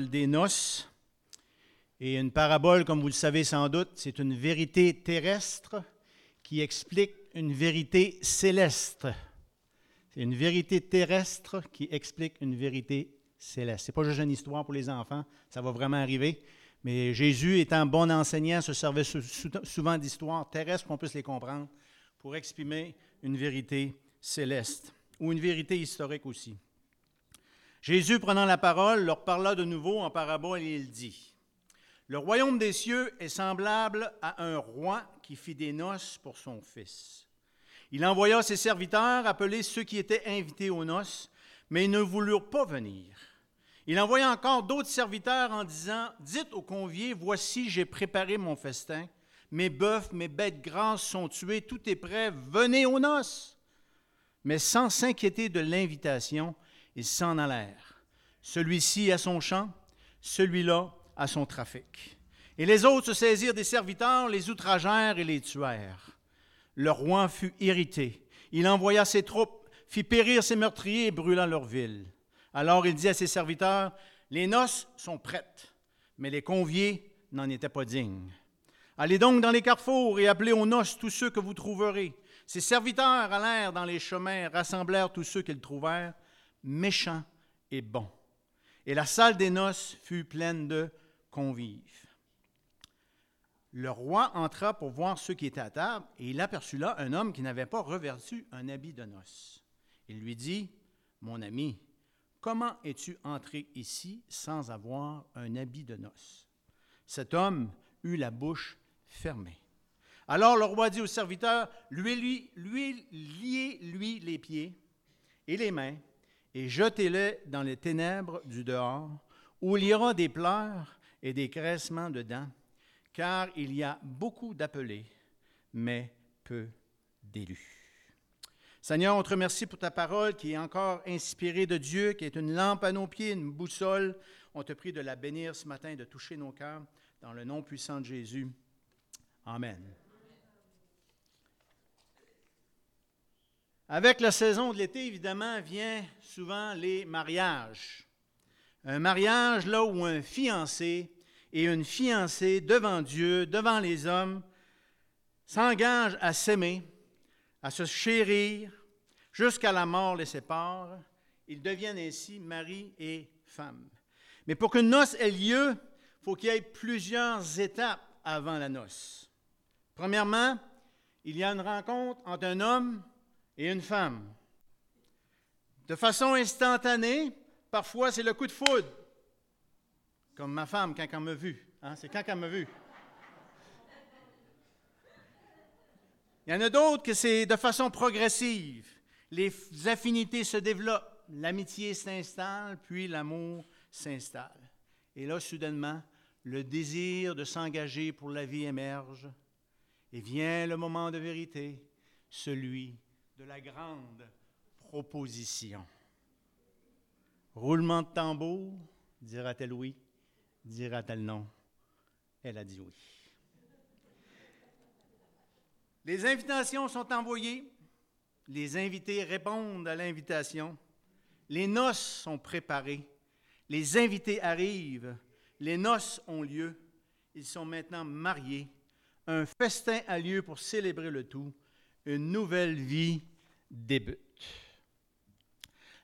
des noces. Et une parabole, comme vous le savez sans doute, c'est une vérité terrestre qui explique une vérité céleste. C'est une vérité terrestre qui explique une vérité céleste. Ce n'est pas juste une histoire pour les enfants, ça va vraiment arriver. Mais Jésus, étant bon enseignant, se servait souvent d'histoires terrestres qu'on puisse les comprendre pour exprimer une vérité céleste ou une vérité historique aussi. Jésus, prenant la parole, leur parla de nouveau en parabole et il dit, Le royaume des cieux est semblable à un roi qui fit des noces pour son fils. Il envoya ses serviteurs appeler ceux qui étaient invités aux noces, mais ils ne voulurent pas venir. Il envoya encore d'autres serviteurs en disant, Dites aux conviés, voici, j'ai préparé mon festin, mes bœufs, mes bêtes grasses sont tués, tout est prêt, venez aux noces. Mais sans s'inquiéter de l'invitation, ils s'en allèrent. Celui-ci à son champ, celui-là à son trafic. Et les autres se saisirent des serviteurs, les outragèrent et les tuèrent. Le roi fut irrité. Il envoya ses troupes, fit périr ses meurtriers et brûla leur ville. Alors il dit à ses serviteurs, Les noces sont prêtes, mais les conviés n'en étaient pas dignes. Allez donc dans les carrefours et appelez aux noces tous ceux que vous trouverez. Ses serviteurs allèrent dans les chemins, rassemblèrent tous ceux qu'ils trouvèrent méchant et bon. Et la salle des noces fut pleine de convives. Le roi entra pour voir ceux qui étaient à table, et il aperçut là un homme qui n'avait pas revêtu un habit de noces. Il lui dit, Mon ami, comment es-tu entré ici sans avoir un habit de noces Cet homme eut la bouche fermée. Alors le roi dit au serviteur, lui, lui, lui, liez lui les pieds et les mains et jetez-le dans les ténèbres du dehors, où il y aura des pleurs et des graissements de dents, car il y a beaucoup d'appelés, mais peu d'élus. Seigneur, on te remercie pour ta parole qui est encore inspirée de Dieu, qui est une lampe à nos pieds, une boussole. On te prie de la bénir ce matin, de toucher nos cœurs, dans le nom puissant de Jésus. Amen. Avec la saison de l'été, évidemment, vient souvent les mariages. Un mariage là où un fiancé et une fiancée devant Dieu, devant les hommes, s'engagent à s'aimer, à se chérir, jusqu'à la mort les sépare. Ils deviennent ainsi mari et femme. Mais pour qu'une noce ait lieu, il faut qu'il y ait plusieurs étapes avant la noce. Premièrement, il y a une rencontre entre un homme et une femme. De façon instantanée, parfois c'est le coup de foudre, comme ma femme quand elle m'a vu. Hein? C'est quand elle m'a vu. Il y en a d'autres que c'est de façon progressive. Les affinités se développent, l'amitié s'installe, puis l'amour s'installe. Et là, soudainement, le désir de s'engager pour la vie émerge, et vient le moment de vérité, celui de la grande proposition. Roulement de tambour, dira-t-elle oui, dira-t-elle non. Elle a dit oui. Les invitations sont envoyées, les invités répondent à l'invitation, les noces sont préparées, les invités arrivent, les noces ont lieu, ils sont maintenant mariés, un festin a lieu pour célébrer le tout, une nouvelle vie débute.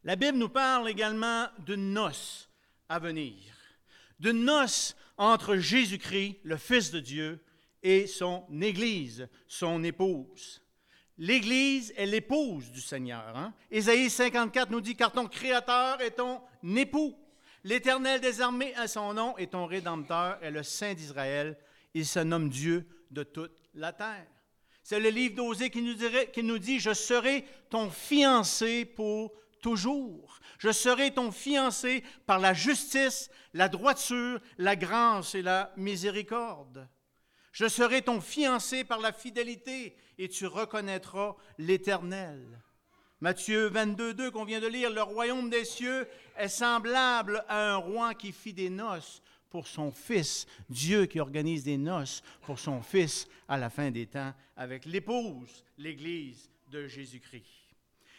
La Bible nous parle également d'une noce à venir, d'une noce entre Jésus-Christ, le Fils de Dieu, et son Église, son épouse. L'Église est l'épouse du Seigneur. Hein? Ésaïe 54 nous dit, car ton Créateur est ton époux. L'Éternel des armées a son nom et ton Rédempteur est le Saint d'Israël. Il se nomme Dieu de toute la terre. C'est le livre d'Osée qui, qui nous dit, je serai ton fiancé pour toujours. Je serai ton fiancé par la justice, la droiture, la grâce et la miséricorde. Je serai ton fiancé par la fidélité et tu reconnaîtras l'Éternel. Matthieu 22, 2 qu'on vient de lire, le royaume des cieux est semblable à un roi qui fit des noces pour son Fils, Dieu qui organise des noces pour son Fils à la fin des temps avec l'épouse, l'Église de Jésus-Christ.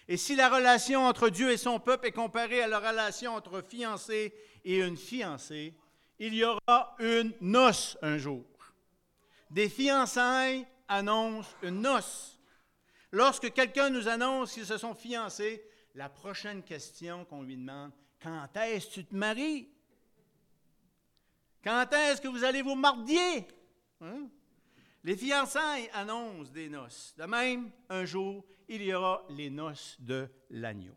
Et si la relation entre Dieu et son peuple est comparée à la relation entre fiancés et une fiancée, il y aura une noce un jour. Des fiançailles annoncent une noce. Lorsque quelqu'un nous annonce qu'ils se sont fiancés, la prochaine question qu'on lui demande, quand est-ce que tu te maries? Quand est-ce que vous allez vous marier? Hein? Les fiançailles annoncent des noces. De même, un jour, il y aura les noces de l'agneau.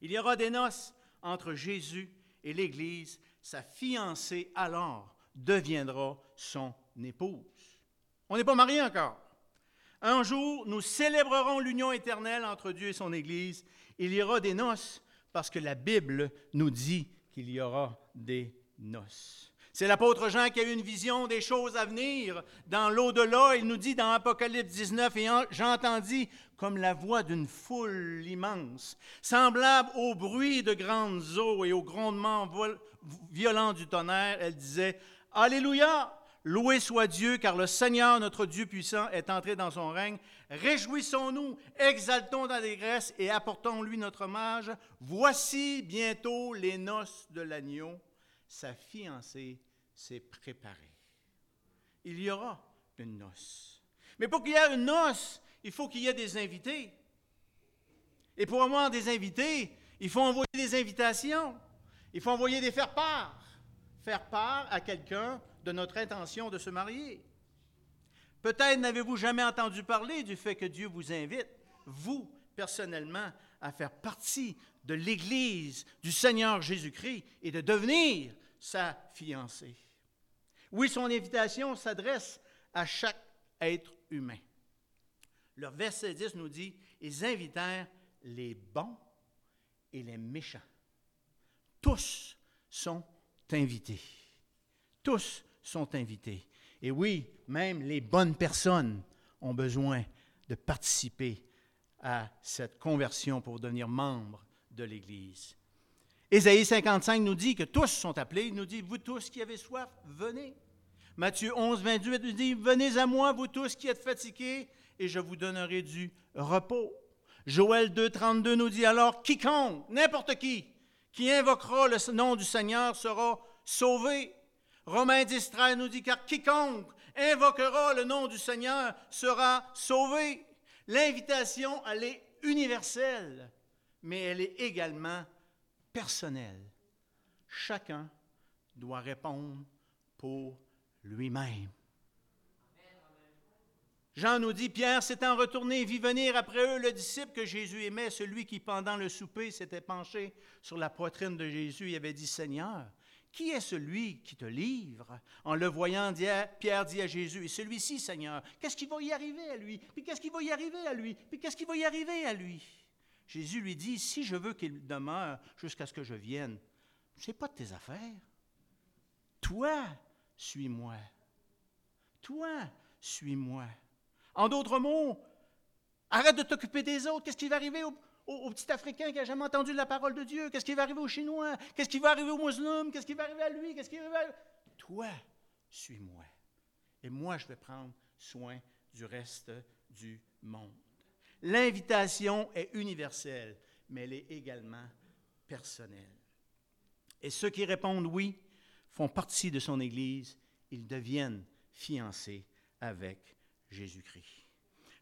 Il y aura des noces entre Jésus et l'Église. Sa fiancée alors deviendra son épouse. On n'est pas mariés encore. Un jour, nous célébrerons l'union éternelle entre Dieu et son Église. Il y aura des noces parce que la Bible nous dit qu'il y aura des C'est l'apôtre Jean qui a eu une vision des choses à venir dans l'au-delà. Il nous dit dans Apocalypse 19, et j'entendis comme la voix d'une foule immense, semblable au bruit de grandes eaux et au grondement violent du tonnerre. Elle disait, Alléluia, loué soit Dieu, car le Seigneur, notre Dieu puissant, est entré dans son règne. Réjouissons-nous, exaltons l'allégresse et apportons-lui notre hommage. Voici bientôt les noces de l'agneau. Sa fiancée s'est préparé. Il y aura une noce. Mais pour qu'il y ait une noce, il faut qu'il y ait des invités. Et pour avoir des invités, il faut envoyer des invitations. Il faut envoyer des faire-part. Faire part à quelqu'un de notre intention de se marier. Peut-être n'avez-vous jamais entendu parler du fait que Dieu vous invite, vous, personnellement, à faire partie de l'Église du Seigneur Jésus-Christ et de devenir sa fiancée. Oui, son invitation s'adresse à chaque être humain. Le verset 10 nous dit, ils invitèrent les bons et les méchants. Tous sont invités. Tous sont invités. Et oui, même les bonnes personnes ont besoin de participer à cette conversion pour devenir membres de l'Église. Ésaïe 55 nous dit que tous sont appelés. Il nous dit, vous tous qui avez soif, venez. Matthieu 11, 28 nous dit, venez à moi, vous tous qui êtes fatigués, et je vous donnerai du repos. Joël 2, 32 nous dit, alors quiconque, n'importe qui, qui invoquera le nom du Seigneur sera sauvé. Romains 10, 13 nous dit, car quiconque invoquera le nom du Seigneur sera sauvé. L'invitation, elle est universelle, mais elle est également personnel. Chacun doit répondre pour lui-même. Jean nous dit, Pierre s'étant retourné et vit venir après eux le disciple que Jésus aimait, celui qui pendant le souper s'était penché sur la poitrine de Jésus et avait dit, Seigneur, qui est celui qui te livre? En le voyant, Pierre dit à Jésus, et celui-ci, Seigneur, qu'est-ce qui va y arriver à lui? Puis qu'est-ce qui va y arriver à lui? Puis qu'est-ce qui va y arriver à lui? Jésus lui dit, si je veux qu'il demeure jusqu'à ce que je vienne, ce n'est pas de tes affaires. Toi, suis-moi. Toi, suis-moi. En d'autres mots, arrête de t'occuper des autres. Qu'est-ce qui va arriver au, petit Africain qui n'a jamais entendu la parole de Dieu? Qu'est-ce qui va arriver au Chinois? Qu'est-ce qui va arriver au musulman? Qu'est-ce qui va arriver à lui? Qu'est-ce qui va arriver? Toi, suis-moi. Et moi, je vais prendre soin du reste du monde. L'invitation est universelle, mais elle est également personnelle. Et ceux qui répondent oui font partie de son Église, ils deviennent fiancés avec Jésus-Christ.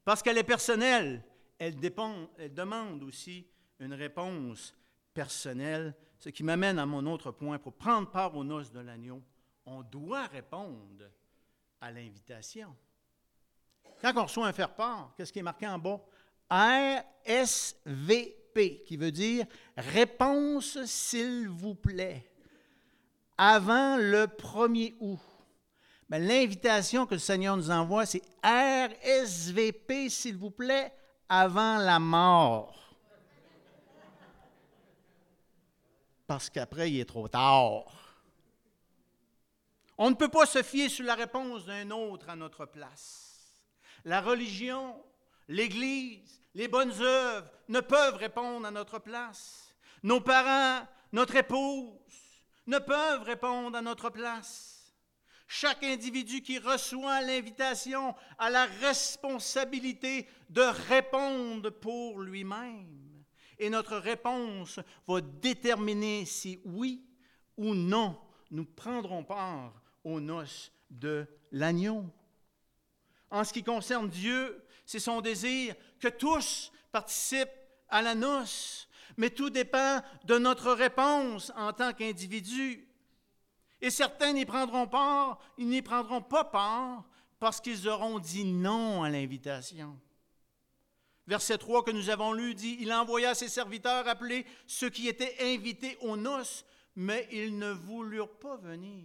Parce qu'elle est personnelle, elle, dépend, elle demande aussi une réponse personnelle, ce qui m'amène à mon autre point. Pour prendre part aux noces de l'agneau, on doit répondre à l'invitation. Quand on reçoit un faire-part, qu'est-ce qui est marqué en bas? RSVP, qui veut dire réponse s'il vous plaît, avant le 1er août. Ben, l'invitation que le Seigneur nous envoie, c'est RSVP, s'il vous plaît, avant la mort. Parce qu'après, il est trop tard. On ne peut pas se fier sur la réponse d'un autre à notre place. La religion l'Église, les bonnes œuvres ne peuvent répondre à notre place. Nos parents, notre épouse ne peuvent répondre à notre place. Chaque individu qui reçoit l'invitation a la responsabilité de répondre pour lui-même. Et notre réponse va déterminer si oui ou non, nous prendrons part aux noces de l'agneau. En ce qui concerne Dieu, c'est son désir que tous participent à la noce, mais tout dépend de notre réponse en tant qu'individu. Et certains n'y prendront ils n'y prendront pas part parce qu'ils auront dit non à l'invitation. Verset 3 que nous avons lu dit, Il envoya ses serviteurs appeler ceux qui étaient invités aux noces, mais ils ne voulurent pas venir.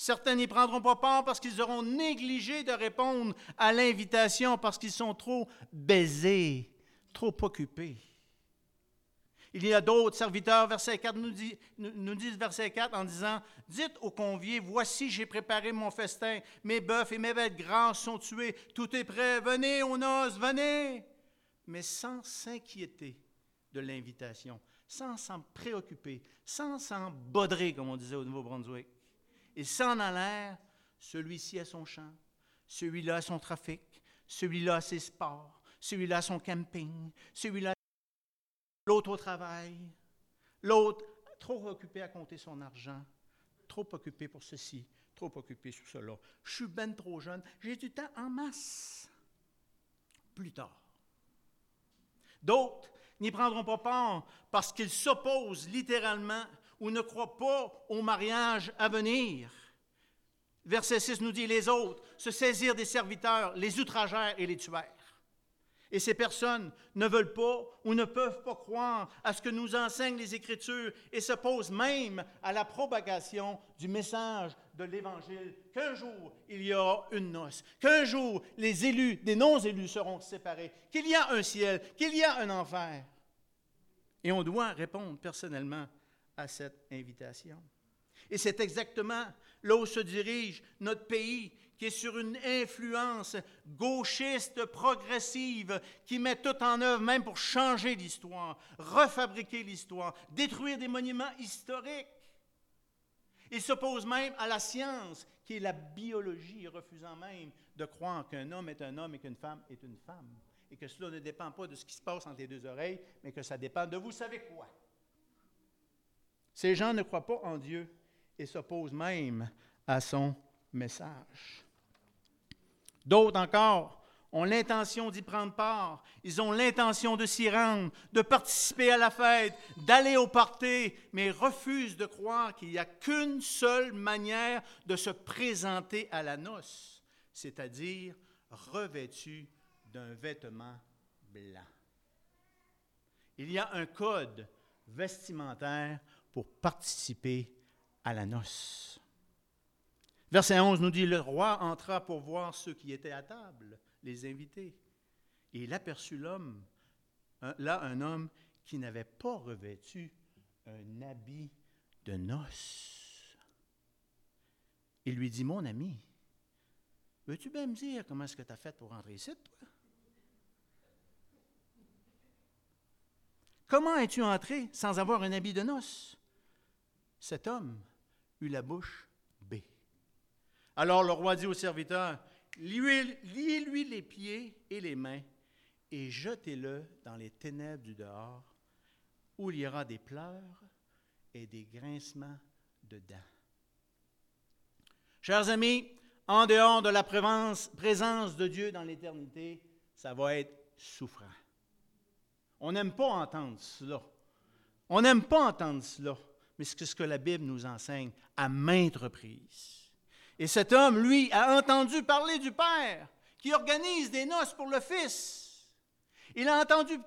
Certains n'y prendront pas part parce qu'ils auront négligé de répondre à l'invitation, parce qu'ils sont trop baisés, trop occupés. Il y a d'autres serviteurs, verset 4 nous, dit, nous verset 4 en disant, Dites aux conviés, voici j'ai préparé mon festin, mes bœufs et mes bêtes grasses sont tués, tout est prêt, venez aux noces, venez. Mais sans s'inquiéter de l'invitation, sans s'en préoccuper, sans s'en baudrer, comme on disait au Nouveau-Brunswick. Ils s'en allèrent, celui-ci a son champ, celui-là a son trafic, celui-là a ses sports, celui-là a son camping, celui-là l'autre au travail, l'autre trop occupé à compter son argent, trop occupé pour ceci, trop occupé sur cela. Je suis ben trop jeune, j'ai du temps en masse. Plus tard. D'autres n'y prendront pas part parce qu'ils s'opposent littéralement ou ne croient pas au mariage à venir. Verset 6 nous dit, les autres se saisirent des serviteurs, les outragèrent et les tuèrent. Et ces personnes ne veulent pas ou ne peuvent pas croire à ce que nous enseignent les Écritures et s'opposent même à la propagation du message de l'Évangile qu'un jour il y aura une noce, qu'un jour les élus des non-élus seront séparés, qu'il y a un ciel, qu'il y a un enfer. Et on doit répondre personnellement à cette invitation. Et c'est exactement là où se dirige notre pays qui est sur une influence gauchiste progressive, qui met tout en œuvre même pour changer l'histoire, refabriquer l'histoire, détruire des monuments historiques. Il s'oppose même à la science, qui est la biologie, refusant même de croire qu'un homme est un homme et qu'une femme est une femme. Et que cela ne dépend pas de ce qui se passe entre les deux oreilles, mais que ça dépend de vous savez quoi. Ces gens ne croient pas en Dieu et s'opposent même à son message. D'autres encore ont l'intention d'y prendre part. Ils ont l'intention de s'y rendre, de participer à la fête, d'aller au party, mais refusent de croire qu'il n'y a qu'une seule manière de se présenter à la noce, c'est-à-dire revêtu d'un vêtement blanc. Il y a un code vestimentaire pour participer à la noce. Verset 11 nous dit, le roi entra pour voir ceux qui étaient à table, les invités. Et il aperçut l'homme, là un homme qui n'avait pas revêtu un habit de noces. Il lui dit, mon ami, veux-tu bien me dire comment est-ce que tu as fait pour rentrer ici, toi? Comment es-tu entré sans avoir un habit de noces? Cet homme eut la bouche alors le roi dit au serviteur, liez-lui les pieds et les mains et jetez-le dans les ténèbres du dehors, où il y aura des pleurs et des grincements de dents. Chers amis, en dehors de la présence de Dieu dans l'éternité, ça va être souffrant. On n'aime pas entendre cela. On n'aime pas entendre cela, mais c'est ce que la Bible nous enseigne à maintes reprises. Et cet homme, lui, a entendu parler du Père qui organise des noces pour le Fils. Il a entendu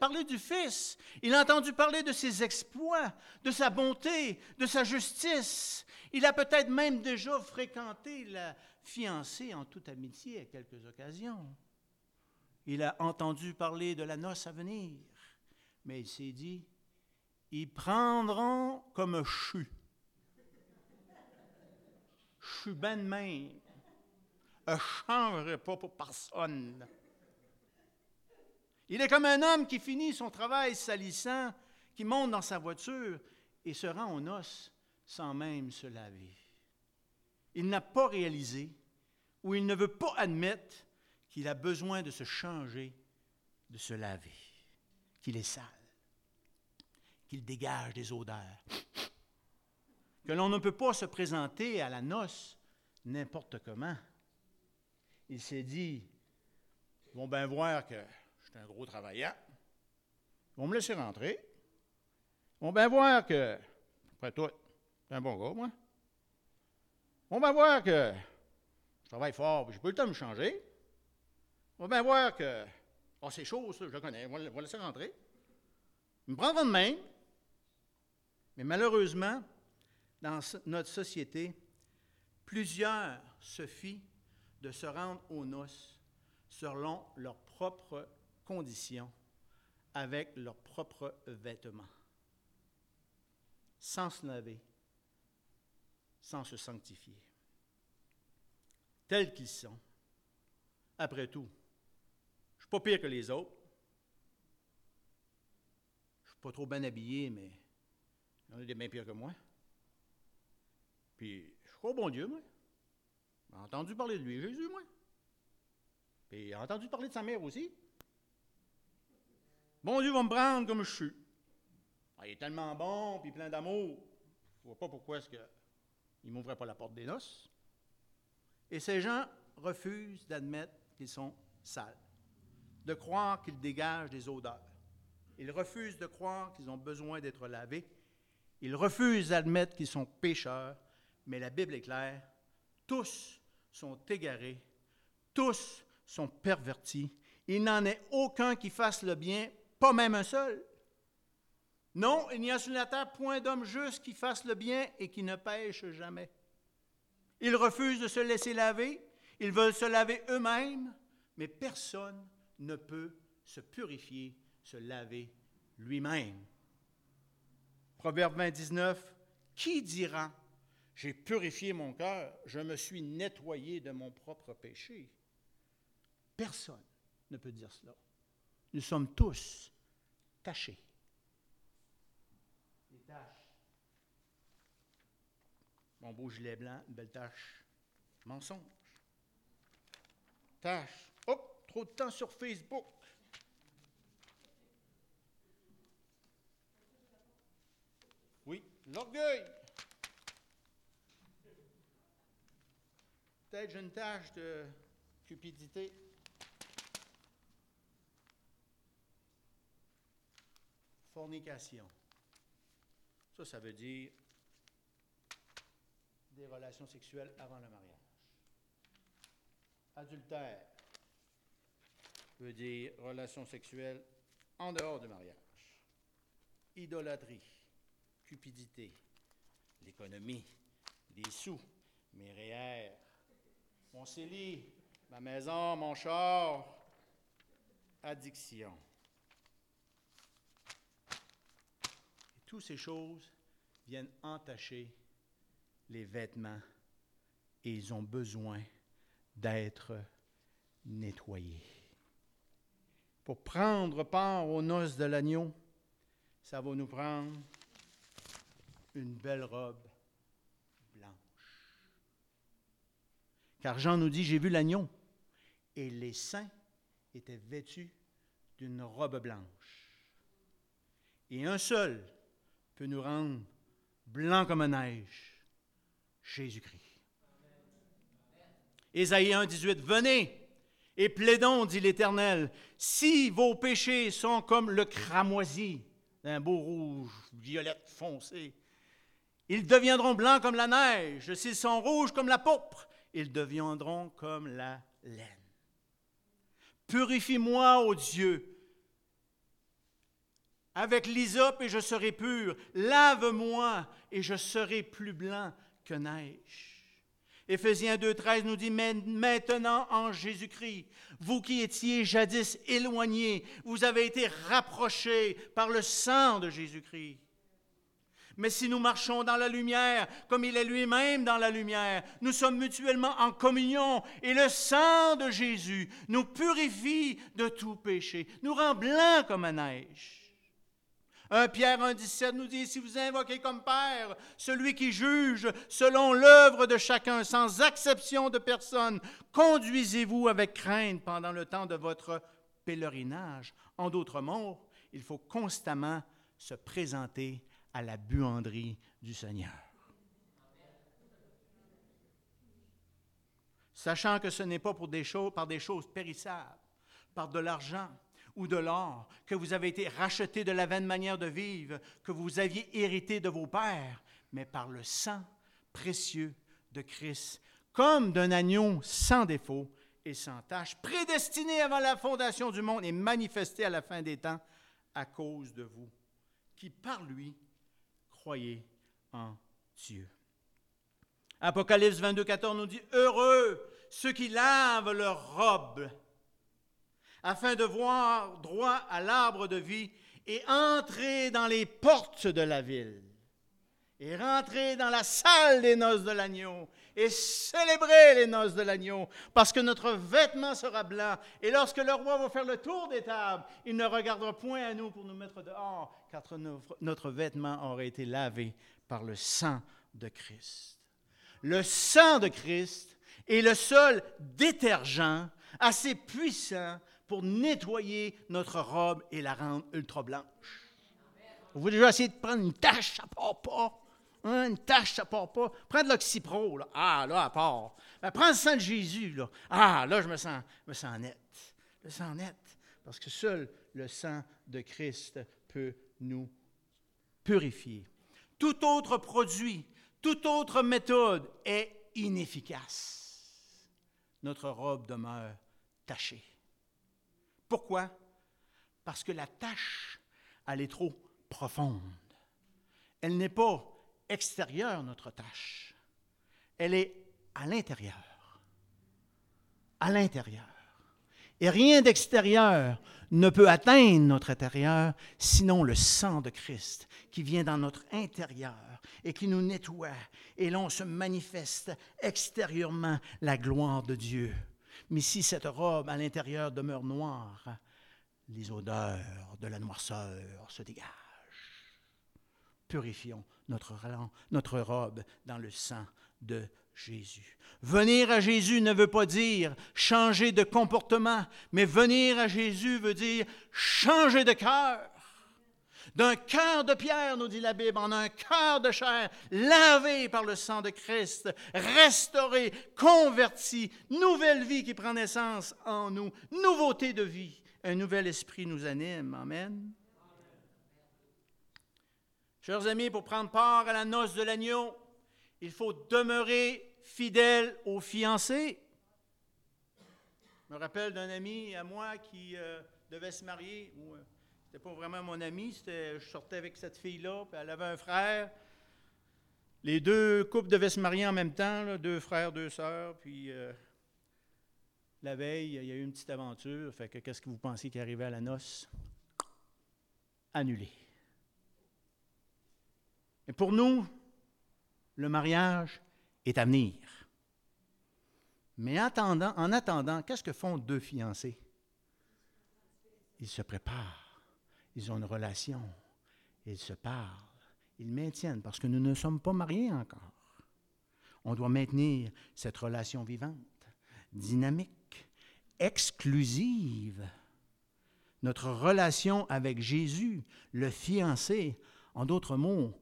parler du Fils. Il a entendu parler de ses exploits, de sa bonté, de sa justice. Il a peut-être même déjà fréquenté la fiancée en toute amitié à quelques occasions. Il a entendu parler de la noce à venir. Mais il s'est dit, ils prendront comme je suis ben de même. Je ne pas pour personne. Il est comme un homme qui finit son travail salissant, qui monte dans sa voiture et se rend aux noces sans même se laver. Il n'a pas réalisé ou il ne veut pas admettre qu'il a besoin de se changer, de se laver, qu'il est sale. Qu'il dégage des odeurs. Que l'on ne peut pas se présenter à la noce n'importe comment. Il s'est dit, ils vont bien voir que je suis un gros travaillant. Ils vont me laisser rentrer. Ils vont bien voir que, après tout, je un bon gars, moi. Ils vont bien voir que je travaille fort, j'ai pas le temps de me changer. Ils vont bien voir que, oh, c'est chaud, ça, je le connais, on va le laisser rentrer. Ils me prendront de même. Mais malheureusement, dans notre société, plusieurs se fient de se rendre aux noces selon leurs propres conditions, avec leurs propres vêtements, sans se laver, sans se sanctifier, tels qu'ils sont. Après tout, je ne suis pas pire que les autres. Je ne suis pas trop bien habillé, mais il y en a des bien pires que moi. Puis, je crois au bon Dieu, moi. J'ai entendu parler de lui, Jésus, moi. Puis, j'ai entendu parler de sa mère aussi. Bon Dieu va me prendre comme je suis. Ah, il est tellement bon, puis plein d'amour. Je ne vois pas pourquoi est-ce qu'il ne m'ouvrait pas la porte des noces. Et ces gens refusent d'admettre qu'ils sont sales, de croire qu'ils dégagent des odeurs. Ils refusent de croire qu'ils ont besoin d'être lavés. Ils refusent d'admettre qu'ils sont pécheurs. Mais la Bible est claire. Tous sont égarés. Tous sont pervertis. Il n'en est aucun qui fasse le bien, pas même un seul. Non, il n'y a sur la terre point d'homme juste qui fasse le bien et qui ne pêche jamais. Ils refusent de se laisser laver, ils veulent se laver eux-mêmes, mais personne ne peut se purifier, se laver lui-même. Proverbe 29, qui dira, j'ai purifié mon cœur, je me suis nettoyé de mon propre péché Personne ne peut dire cela. Nous sommes tous tachés. Des taches. Mon beau gilet blanc, une belle tache. Mensonge. Tache. Hop, trop de temps sur Facebook. Oui, l'orgueil. Peut-être une tâche de cupidité. Fornication. Ça, ça veut dire des relations sexuelles avant le mariage. Adultère veut dire relations sexuelles en dehors du mariage. Idolâtrie, cupidité, l'économie, les sous, mes REER, mon CELI, ma maison, mon char, addiction. Toutes ces choses viennent entacher les vêtements et ils ont besoin d'être nettoyés. Pour prendre part aux noces de l'agneau, ça va nous prendre une belle robe blanche. Car Jean nous dit, j'ai vu l'agneau, et les saints étaient vêtus d'une robe blanche. Et un seul peut nous rendre blancs comme neige. Jésus-Christ. Ésaïe 1, 18, Venez et plaidons, dit l'Éternel, si vos péchés sont comme le cramoisi, d'un beau rouge, violette foncé, ils deviendront blancs comme la neige. S'ils sont rouges comme la pourpre, ils deviendront comme la laine. Purifie-moi, ô Dieu, avec l'hysope et je serai pur. Lave-moi et je serai plus blanc que neige. Éphésiens 2.13 nous dit, maintenant en Jésus-Christ, vous qui étiez jadis éloignés, vous avez été rapprochés par le sang de Jésus-Christ. Mais si nous marchons dans la lumière, comme il est lui-même dans la lumière, nous sommes mutuellement en communion et le sang de Jésus nous purifie de tout péché, nous rend blancs comme la neige. 1 Pierre 1,17 nous dit, si vous invoquez comme Père celui qui juge selon l'œuvre de chacun, sans exception de personne, conduisez-vous avec crainte pendant le temps de votre pèlerinage. En d'autres mots, il faut constamment se présenter à la buanderie du Seigneur. Sachant que ce n'est pas par des choses périssables, par de l'argent ou de l'or, que vous avez été rachetés de la vaine manière de vivre que vous aviez hérité de vos pères, mais par le sang précieux de Christ, comme d'un agneau sans défaut et sans tache, prédestiné avant la fondation du monde et manifesté à la fin des temps à cause de vous, qui par lui croyez en Dieu. Apocalypse 22, 14 nous dit, Heureux ceux qui lavent leurs robes, afin de voir droit à l'arbre de vie et entrer dans les portes de la ville et rentrer dans la salle des noces de l'agneau et célébrer les noces de l'agneau, parce que notre vêtement sera blanc. Et lorsque le roi va faire le tour des tables, il ne regardera point à nous pour nous mettre dehors, car notre vêtement aura été lavé par le sang de Christ. Le sang de Christ est le seul détergent assez puissant pour nettoyer notre robe et la rendre ultra blanche. Vous voulez déjà essayer de prendre une tache, ça part pas. Une tache, ça part pas. Prends de l'oxypro. Ah, là, à part. Ben, prends le sang de Jésus. Ah, là, je me sens, me sens net. Je me sens net. Parce que seul le sang de Christ peut nous purifier. Tout autre produit, toute autre méthode est inefficace. Notre robe demeure tachée. Pourquoi? Parce que la tâche, elle est trop profonde. Elle n'est pas extérieure, notre tâche. Elle est à l'intérieur. À l'intérieur. Et rien d'extérieur ne peut atteindre notre intérieur, sinon le sang de Christ qui vient dans notre intérieur et qui nous nettoie. Et l'on se manifeste extérieurement la gloire de Dieu. Mais si cette robe à l'intérieur demeure noire, les odeurs de la noirceur se dégagent. Purifions notre, robe dans le sang de Jésus. Venir à Jésus ne veut pas dire changer de comportement, mais venir à Jésus veut dire changer de cœur. D'un cœur de pierre, nous dit la Bible, en un cœur de chair, lavé par le sang de Christ, restauré, converti, nouvelle vie qui prend naissance en nous, nouveauté de vie. Un nouvel esprit nous anime. Amen. Chers amis, pour prendre part à la noce de l'agneau, il faut demeurer fidèle aux fiancés. Je me rappelle d'un ami à moi qui euh, devait se marier. Ce euh, c'était pas vraiment mon ami, je sortais avec cette fille-là, puis elle avait un frère. Les deux couples devaient se marier en même temps, deux frères, deux sœurs, puis euh, la veille, il y a eu une petite aventure. Fait que qu'est-ce que vous pensez qui arrivait à la noce? Annulé. Et pour nous, le mariage est à venir. Mais en attendant, en attendant qu'est-ce que font deux fiancés? Ils se préparent, ils ont une relation, ils se parlent, ils maintiennent, parce que nous ne sommes pas mariés encore. On doit maintenir cette relation vivante, dynamique, exclusive. Notre relation avec Jésus, le fiancé, en d'autres mots,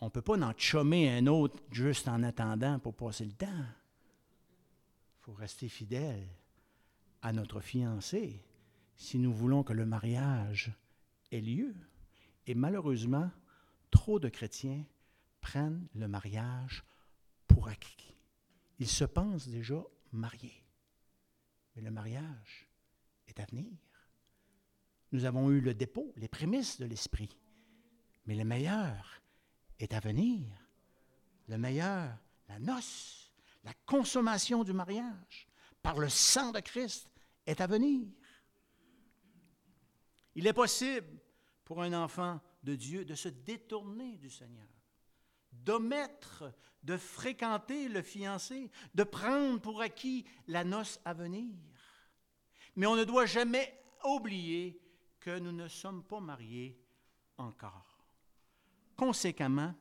on ne peut pas en chômer un autre juste en attendant pour passer le temps. Il faut rester fidèle à notre fiancé si nous voulons que le mariage ait lieu. Et malheureusement, trop de chrétiens prennent le mariage pour acquis. Ils se pensent déjà mariés. Mais le mariage est à venir. Nous avons eu le dépôt, les prémices de l'esprit. Mais le meilleur est à venir. Le meilleur, la noce, la consommation du mariage par le sang de Christ est à venir. Il est possible pour un enfant de Dieu de se détourner du Seigneur, d'omettre de fréquenter le fiancé, de prendre pour acquis la noce à venir. Mais on ne doit jamais oublier que nous ne sommes pas mariés encore. Conséquemment,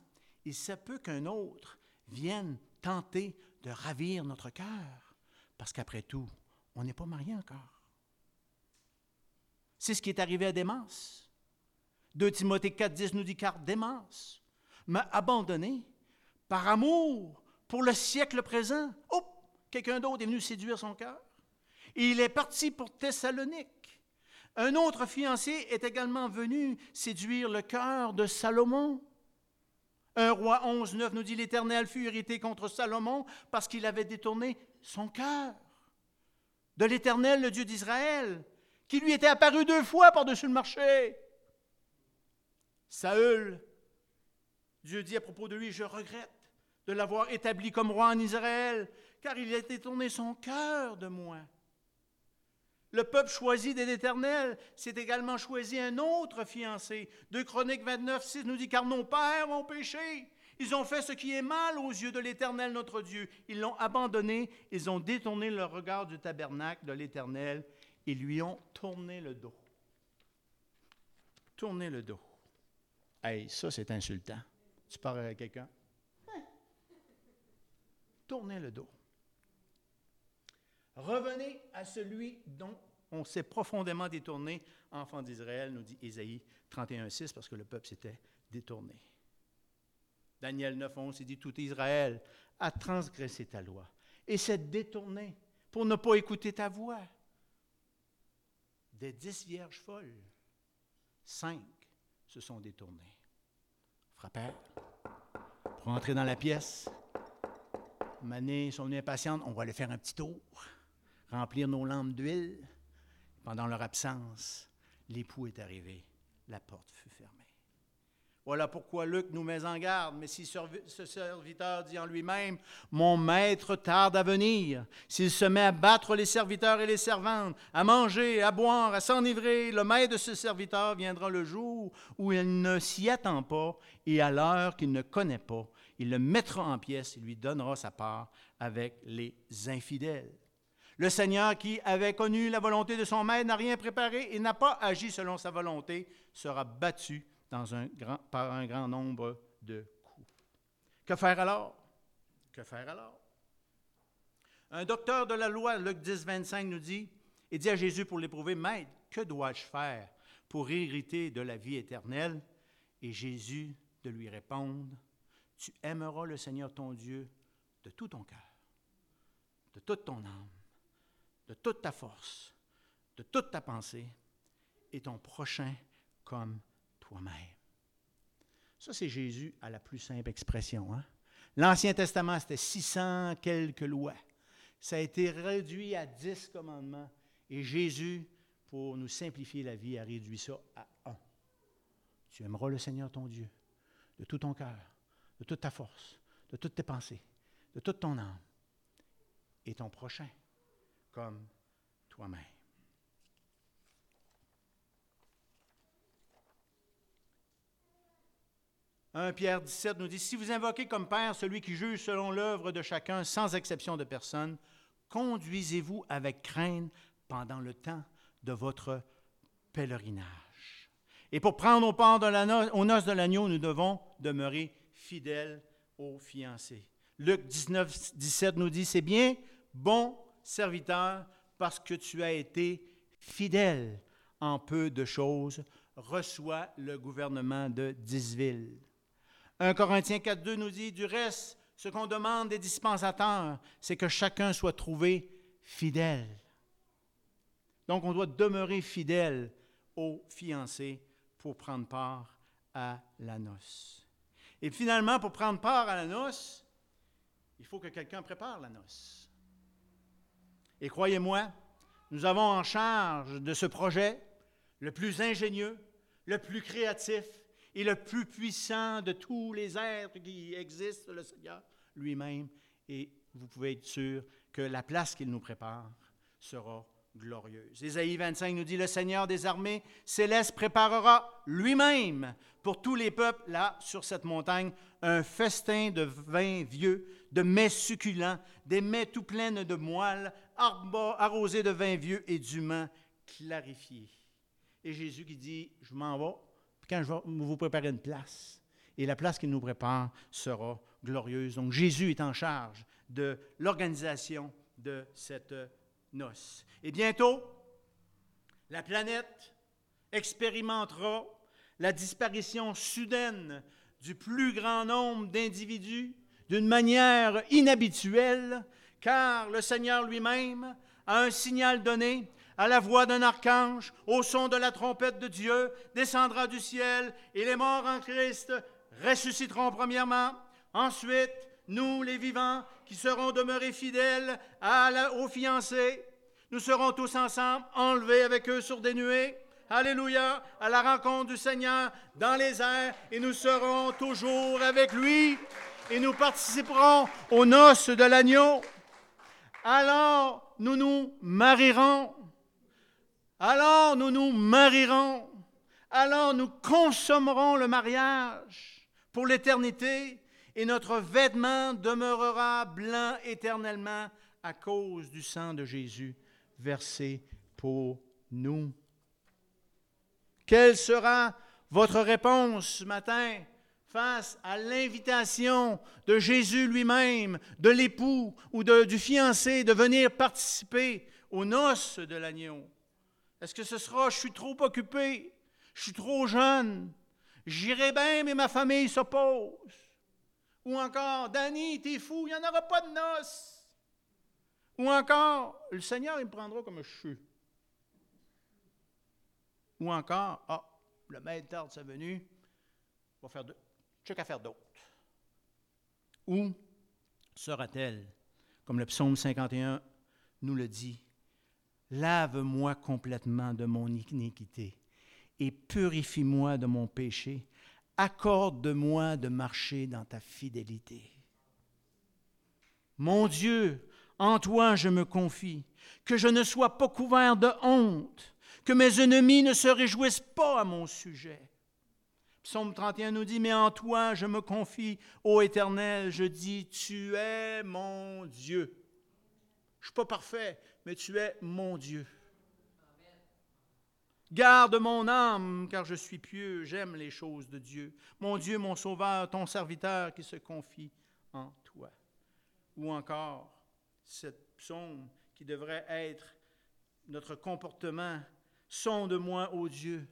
il se peut qu'un autre vienne tenter de ravir notre cœur, parce qu'après tout, on n'est pas marié encore. C'est ce qui est arrivé à Démas. 2 Timothée 4, 10 nous dit car Démence m'a abandonné par amour pour le siècle présent. Oh, quelqu'un d'autre est venu séduire son cœur. il est parti pour Thessalonique. Un autre fiancé est également venu séduire le cœur de Salomon. Un roi 11, 9 nous dit l'Éternel fut irrité contre Salomon parce qu'il avait détourné son cœur de l'Éternel, le Dieu d'Israël, qui lui était apparu deux fois par-dessus le marché. Saül, Dieu dit à propos de lui, je regrette de l'avoir établi comme roi en Israël, car il a détourné son cœur de moi. Le peuple choisi de l'Éternel s'est également choisi un autre fiancé. De Chroniques 29, 6 nous dit, car nos pères ont péché. Ils ont fait ce qui est mal aux yeux de l'Éternel notre Dieu. Ils l'ont abandonné, ils ont détourné le regard du tabernacle de l'Éternel, ils lui ont tourné le dos. Tourné le dos. Hey, ça c'est insultant. Tu parles avec quelqu'un? Tournez le dos. Revenez à celui dont on s'est profondément détourné, enfant d'Israël, nous dit Ésaïe 31.6, parce que le peuple s'était détourné. Daniel 9.11, il dit, tout Israël a transgressé ta loi et s'est détourné pour ne pas écouter ta voix. Des dix vierges folles, cinq se sont détournées. Frappèrent pour entrer dans la pièce. Mané sont venues impatientes, on va aller faire un petit tour remplir nos lampes d'huile. Pendant leur absence, l'époux est arrivé, la porte fut fermée. Voilà pourquoi Luc nous met en garde. Mais si ce serviteur dit en lui-même, Mon maître tarde à venir, s'il se met à battre les serviteurs et les servantes, à manger, à boire, à s'enivrer, le maître de ce serviteur viendra le jour où il ne s'y attend pas et à l'heure qu'il ne connaît pas. Il le mettra en pièces et lui donnera sa part avec les infidèles. Le Seigneur qui avait connu la volonté de son maître n'a rien préparé et n'a pas agi selon sa volonté, sera battu par un grand nombre de coups. Que faire alors? Que faire alors? Un docteur de la loi, Luc 10, 25, nous dit, et dit à Jésus pour l'éprouver, Maître, que dois-je faire pour hériter de la vie éternelle? Et Jésus de lui répondre, Tu aimeras le Seigneur ton Dieu de tout ton cœur, de toute ton âme, de toute ta force, de toute ta pensée, et ton prochain comme toi-même. Ça, c'est Jésus à la plus simple expression. Hein? L'Ancien Testament, c'était 600 quelques lois. Ça a été réduit à 10 commandements. Et Jésus, pour nous simplifier la vie, a réduit ça à un. Tu aimeras le Seigneur ton Dieu de tout ton cœur, de toute ta force, de toutes tes pensées, de toute ton âme, et ton prochain comme toi-même. « 1 Pierre 17 nous dit, Si vous invoquez comme Père celui qui juge selon l'œuvre de chacun, sans exception de personne, conduisez-vous avec crainte pendant le temps de votre pèlerinage. Et pour prendre au part de la aux noces de l'agneau, nous devons demeurer fidèles aux fiancés. Luc 19, 17 nous dit, c'est bien, bon serviteur, parce que tu as été fidèle en peu de choses, reçois le gouvernement de dix villes. 1 Corinthiens 4.2 nous dit, du reste, ce qu'on demande des dispensateurs, c'est que chacun soit trouvé fidèle. Donc, on doit demeurer fidèle aux fiancés pour prendre part à la noce. Et finalement, pour prendre part à la noce, il faut que quelqu'un prépare la noce. Et croyez-moi, nous avons en charge de ce projet le plus ingénieux, le plus créatif et le plus puissant de tous les êtres qui existent, le Seigneur lui-même. Et vous pouvez être sûr que la place qu'il nous prépare sera glorieuse. Ésaïe 25 nous dit, le Seigneur des armées célestes préparera lui-même pour tous les peuples, là, sur cette montagne, un festin de vin vieux, de mets succulents, des mets tout pleins de moelle, arrosés de vin vieux et d'humains clarifiés. Et Jésus qui dit, je m'en vais, quand je vais vous préparer une place. Et la place qu'il nous prépare sera glorieuse. Donc Jésus est en charge de l'organisation de cette et bientôt, la planète expérimentera la disparition soudaine du plus grand nombre d'individus d'une manière inhabituelle, car le Seigneur lui-même, a un signal donné, à la voix d'un archange, au son de la trompette de Dieu, descendra du ciel, et les morts en Christ ressusciteront premièrement. Ensuite, nous, les vivants, qui serons demeurés fidèles à la, aux fiancés, nous serons tous ensemble enlevés avec eux sur des nuées. Alléluia, à la rencontre du Seigneur dans les airs, et nous serons toujours avec lui, et nous participerons aux noces de l'agneau. Alors nous nous marierons. Alors nous nous marierons. Alors nous consommerons le mariage pour l'éternité et notre vêtement demeurera blanc éternellement à cause du sang de Jésus versé pour nous. Quelle sera votre réponse ce matin? Face à l'invitation de Jésus lui-même, de l'époux ou du fiancé de venir participer aux noces de l'agneau? Est-ce que ce sera je suis trop occupé, je suis trop jeune, j'irai bien mais ma famille s'oppose? Ou encore, Danny, t'es fou, il n'y en aura pas de noces. Ou encore, le Seigneur, il me prendra comme je suis. Ou encore, ah, le maître tarde sa venue, va faire de, je qu'à faire d'autre. Ou sera-t-elle, comme le psaume 51 nous le dit, Lave-moi complètement de mon iniquité et purifie-moi de mon péché, accorde-moi de marcher dans ta fidélité. Mon Dieu, en toi je me confie, que je ne sois pas couvert de honte, que mes ennemis ne se réjouissent pas à mon sujet. Psaume 31 nous dit, mais en toi je me confie, ô Éternel, je dis, tu es mon Dieu. Je ne suis pas parfait, mais tu es mon Dieu. Garde mon âme, car je suis pieux, j'aime les choses de Dieu. Mon Dieu, mon Sauveur, ton serviteur qui se confie en toi. Ou encore, cette psaume qui devrait être notre comportement. Sonde-moi, ô Dieu,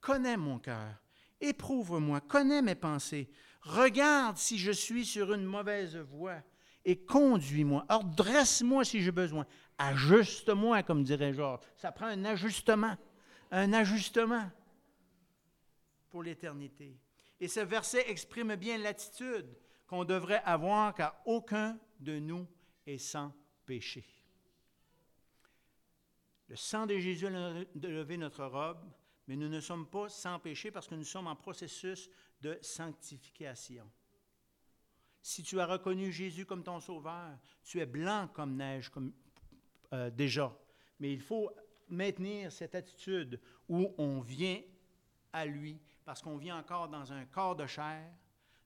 connais mon cœur, éprouve-moi, connais mes pensées, regarde si je suis sur une mauvaise voie et conduis-moi. Ordresse-moi si j'ai besoin. Ajuste-moi, comme dirait Georges. Ça prend un ajustement un ajustement pour l'éternité. Et ce verset exprime bien l'attitude qu'on devrait avoir car aucun de nous est sans péché. Le sang de Jésus a levé notre robe, mais nous ne sommes pas sans péché parce que nous sommes en processus de sanctification. Si tu as reconnu Jésus comme ton sauveur, tu es blanc comme neige comme, euh, déjà. Mais il faut maintenir cette attitude où on vient à lui parce qu'on vient encore dans un corps de chair.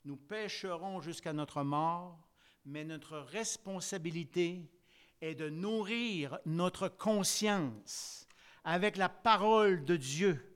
Nous pécherons jusqu'à notre mort, mais notre responsabilité est de nourrir notre conscience avec la parole de Dieu.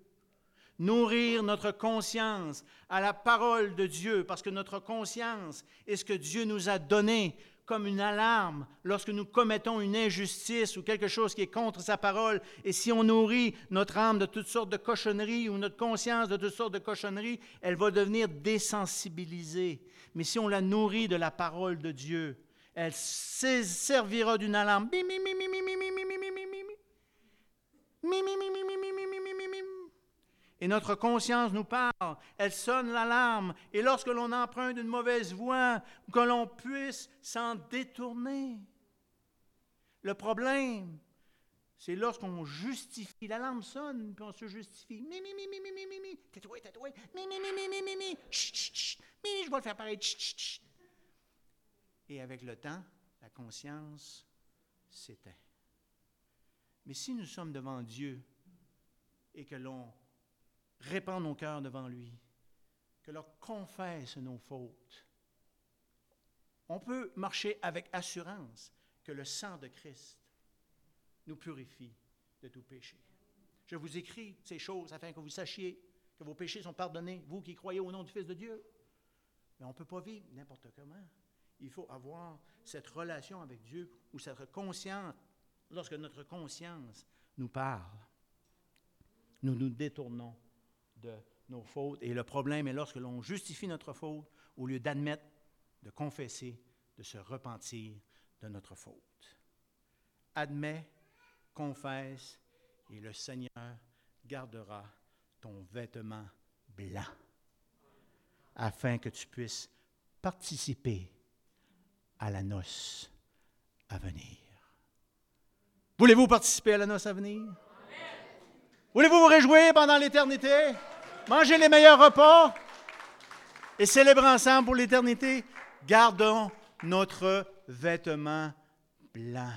Nourrir notre conscience à la parole de Dieu, parce que notre conscience est ce que Dieu nous a donné comme une alarme lorsque nous commettons une injustice ou quelque chose qui est contre sa parole. Et si on nourrit notre âme de toutes sortes de cochonneries ou notre conscience de toutes sortes de cochonneries, elle va devenir désensibilisée. Mais si on la nourrit de la parole de Dieu, elle servira d'une alarme. Et notre conscience nous parle, elle sonne l'alarme. Et lorsque l'on emprunte une mauvaise voie, que l'on puisse s'en détourner. Le problème, c'est lorsqu'on justifie. L'alarme sonne, puis on se justifie. Mi, mi, mi, mi, mi, mi, mi, mi. Tatoué, tatoué. Mi, mi, mi, mi, mi, mi, mi. Chut, chut, chut. Mi, je vais le faire pareil. Chut, chut, chut. Et avec le temps, la conscience s'éteint. Mais si nous sommes devant Dieu et que l'on répand nos cœurs devant lui, que leur confesse nos fautes. On peut marcher avec assurance que le sang de Christ nous purifie de tout péché. Je vous écris ces choses afin que vous sachiez que vos péchés sont pardonnés, vous qui croyez au nom du Fils de Dieu. Mais on ne peut pas vivre n'importe comment. Il faut avoir cette relation avec Dieu ou cette conscience, lorsque notre conscience nous parle, nous nous détournons de nos fautes. Et le problème est lorsque l'on justifie notre faute, au lieu d'admettre, de confesser, de se repentir de notre faute. Admets, confesse, et le Seigneur gardera ton vêtement blanc, afin que tu puisses participer à la noce à venir. Voulez-vous participer à la noce à venir? Voulez-vous vous réjouir pendant l'éternité? Manger les meilleurs repas et célébrer ensemble pour l'éternité? Gardons notre vêtement blanc,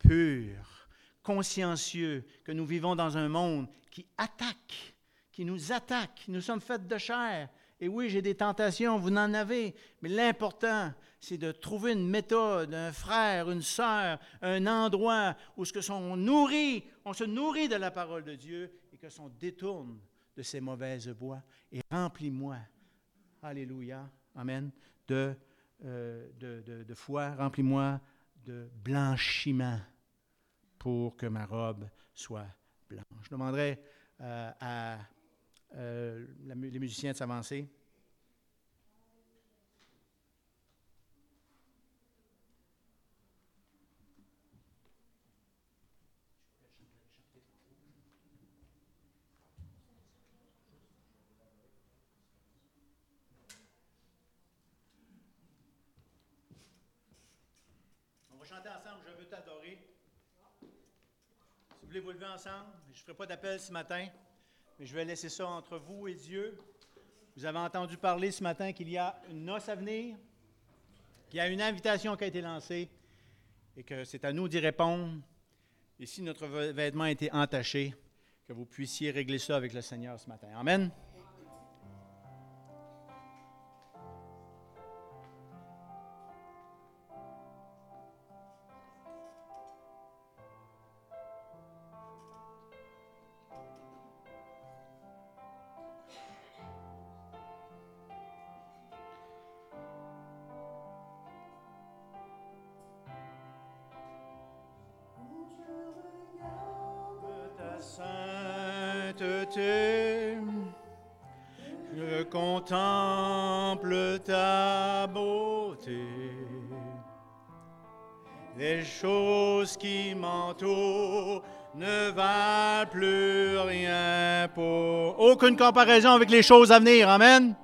pur, consciencieux, que nous vivons dans un monde qui attaque, qui nous attaque. Nous sommes faits de chair. Et oui, j'ai des tentations, vous en avez, mais l'important, c'est de trouver une méthode, un frère, une sœur, un endroit où ce que son nourrit, on se nourrit de la parole de Dieu et que son détourne de ces mauvaises voies et remplis-moi, alléluia, amen, de, euh, de, de, foi, remplis-moi de blanchiment pour que ma robe soit blanche. Je demanderai euh, à euh, les musiciens de s'avancer. On va chanter Si vous voulez vous lever ensemble, je ne ferai pas d'appel ce matin. Mais je vais laisser ça entre vous et Dieu. Vous avez entendu parler ce matin qu'il y a une noce à venir, qu'il y a une invitation qui a été lancée et que c'est à nous d'y répondre. Et si notre vêtement a été entaché, que vous puissiez régler ça avec le Seigneur ce matin. Amen. Aucune comparaison avec les choses à venir. Amen.